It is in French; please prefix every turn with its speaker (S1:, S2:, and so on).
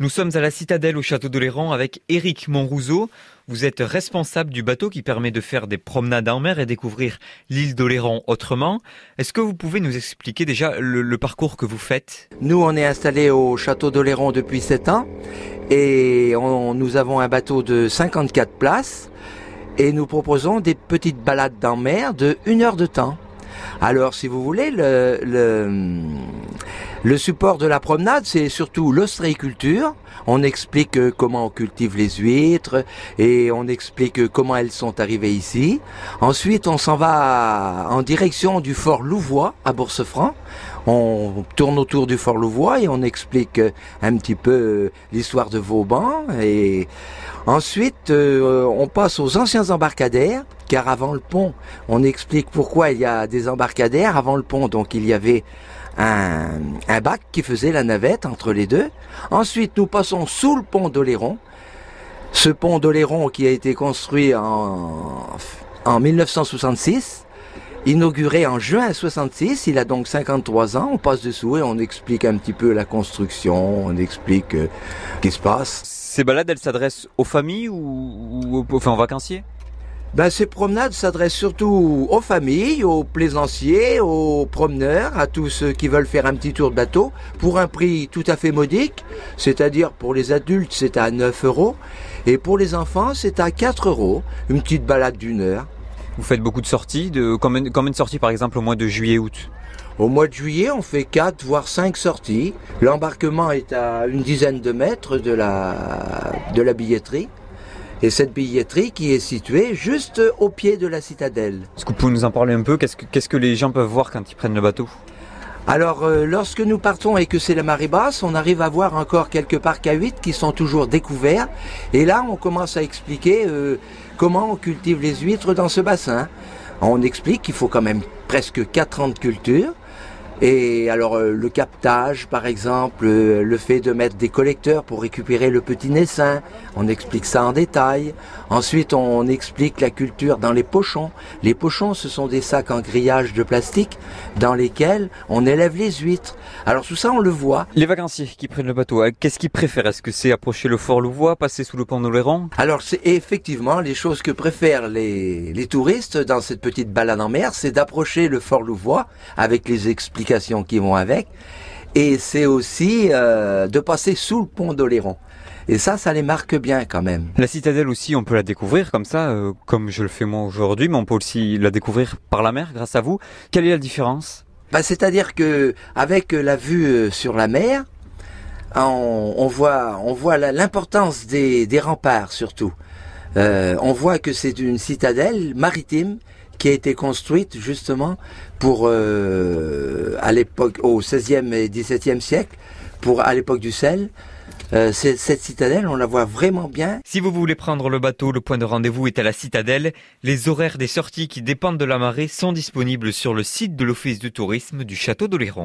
S1: Nous sommes à la citadelle au château d'Oléran avec Éric Monrouzeau. Vous êtes responsable du bateau qui permet de faire des promenades en mer et découvrir l'île d'Oléran autrement. Est-ce que vous pouvez nous expliquer déjà le, parcours que vous faites?
S2: Nous, on est installé au château d'Oléran depuis 7 ans et nous avons un bateau de 54 places et nous proposons des petites balades en mer de 1 heure de temps. Alors, si vous voulez, le, support de la promenade, c'est surtout l'ostréiculture. On explique euh, comment on cultive les huîtres et on explique euh, comment elles sont arrivées ici. Ensuite, on s'en va en direction du fort Louvois à Bourse-Franc. On tourne autour du fort Louvois et on explique euh, un petit peu l'histoire de Vauban. Et ensuite, on passe aux anciens embarcadères car avant le pont, on explique pourquoi il y a des embarcadères avant le pont. Donc il y avait un, bac qui faisait la navette entre les deux. Ensuite, nous passons sous le pont d'Oléron. Ce pont d'Oléron qui a été construit en, en 1966, inauguré en juin 66, il a donc 53 ans. On passe dessous et on explique un petit peu la construction, on explique euh, ce qui se passe.
S1: Ces balades, elles s'adressent aux familles ou, aux vacanciers?
S2: Ben, ces promenades s'adressent surtout aux familles, aux plaisanciers, aux promeneurs, à tous ceux qui veulent faire un petit tour de bateau pour un prix tout à fait modique, c'est-à-dire pour les adultes c'est à 9 euros. Et pour les enfants c'est à 4 euros, une petite balade d'une heure.
S1: Vous faites beaucoup de sorties, de combien, de sorties par exemple au mois de juillet-août
S2: au mois de juillet, on fait 4 voire 5 sorties. L'embarquement est à une dizaine de mètres de la, de la billetterie et cette billetterie qui est située juste au pied de la citadelle.
S1: Est-ce que vous pouvez nous en parler un peu? Qu'est-ce que, qu'est-ce que les gens peuvent voir quand ils prennent le bateau?
S2: Alors, euh, lorsque nous partons et que c'est la marée basse, on arrive à voir encore quelques parcs à huit qui sont toujours découverts. Et là, on commence à expliquer euh, comment on cultive les huîtres dans ce bassin. On explique qu'il faut quand même presque 4 ans de culture. Et alors euh, le captage, par exemple, euh, le fait de mettre des collecteurs pour récupérer le petit naissin, on explique ça en détail. Ensuite, on explique la culture dans les pochons. Les pochons, ce sont des sacs en grillage de plastique dans lesquels on élève les huîtres. Alors tout ça, on le voit.
S1: Les vacanciers qui prennent le bateau, euh, qu'est-ce qu'ils préfèrent? Est-ce que c'est approcher le fort Louvois, passer sous le pont d'Oléran
S2: Alors c'est effectivement les choses que préfèrent les, les touristes dans cette petite balade en mer, c'est d'approcher le fort Louvois avec les explications qui vont avec. Et c'est aussi euh, de passer sous le pont d'Oléron. Et ça, ça les marque bien quand même.
S1: La citadelle aussi, on peut la découvrir comme ça, euh, comme je le fais moi aujourd'hui, mais on peut aussi la découvrir par la mer grâce à vous. Quelle est la différence?
S2: Bah, C'est-à-dire que avec la vue euh, sur la mer, on, on voit, on voit l'importance des, des, remparts surtout. on voit que c'est une citadelle maritime qui a été construite justement pour euh, à l'époque au 16e et 17e siècle pour à l'époque du sel euh, cette citadelle, on la voit vraiment bien.
S1: Si vous voulez prendre le bateau, le point de rendez-vous est à la citadelle. Les horaires des sorties qui dépendent de la marée sont disponibles sur le site de l'Office de tourisme du château d'Oléron.